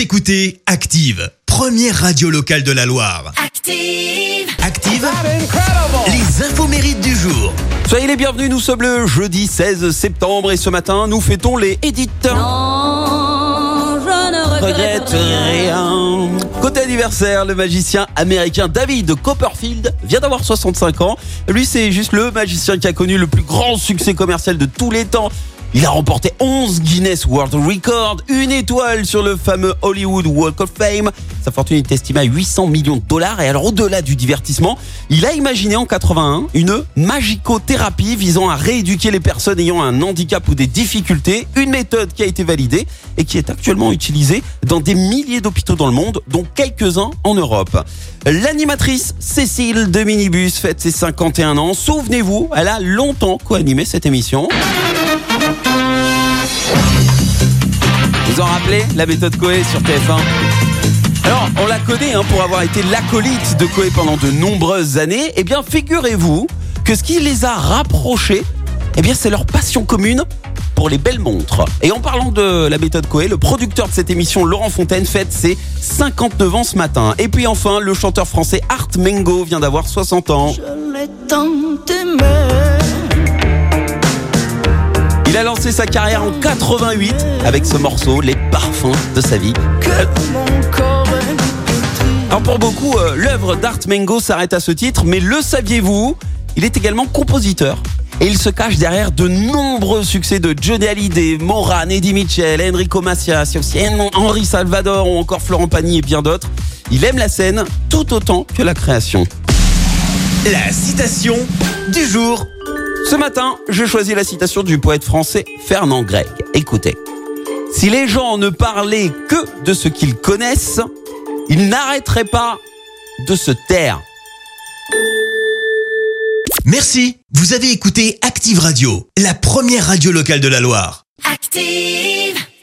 Vous écoutez Active, première radio locale de la Loire. Active. Active, les infos mérites du jour. Soyez les bienvenus, nous sommes le jeudi 16 septembre et ce matin nous fêtons les Edith. Non, je ne regrette Regrette rien. rien. Côté anniversaire, le magicien américain David Copperfield vient d'avoir 65 ans. Lui, c'est juste le magicien qui a connu le plus grand succès commercial de tous les temps. Il a remporté 11 Guinness World Records, une étoile sur le fameux Hollywood Walk of Fame. Sa fortune est estimée à 800 millions de dollars. Et alors, au-delà du divertissement, il a imaginé en 81 une magicothérapie visant à rééduquer les personnes ayant un handicap ou des difficultés. Une méthode qui a été validée et qui est actuellement utilisée dans des milliers d'hôpitaux dans le monde, dont quelques-uns en Europe. L'animatrice Cécile de Minibus fête ses 51 ans. Souvenez-vous, elle a longtemps co-animé cette émission. En rappelez la méthode Coé sur TF1 alors, on la connaît hein, pour avoir été l'acolyte de Coé pendant de nombreuses années. Eh bien, figurez-vous que ce qui les a rapprochés, eh bien, c'est leur passion commune pour les belles montres. Et en parlant de la méthode Coé, le producteur de cette émission, Laurent Fontaine, fête ses 59 ans ce matin. Et puis enfin, le chanteur français Art Mengo vient d'avoir 60 ans. A lancé sa carrière en 88 avec ce morceau, Les parfums de sa vie. Alors pour beaucoup, euh, l'œuvre d'Art Mengo s'arrête à ce titre, mais le saviez-vous Il est également compositeur. Et il se cache derrière de nombreux succès de Johnny Hallyday, Moran, Eddie Mitchell, Enrico Macias, aussi Henri Salvador ou encore Florent Pagny et bien d'autres. Il aime la scène tout autant que la création. La citation du jour. Ce matin, j'ai choisi la citation du poète français Fernand Gregg. Écoutez. Si les gens ne parlaient que de ce qu'ils connaissent, ils n'arrêteraient pas de se taire. Merci. Vous avez écouté Active Radio, la première radio locale de la Loire. Active.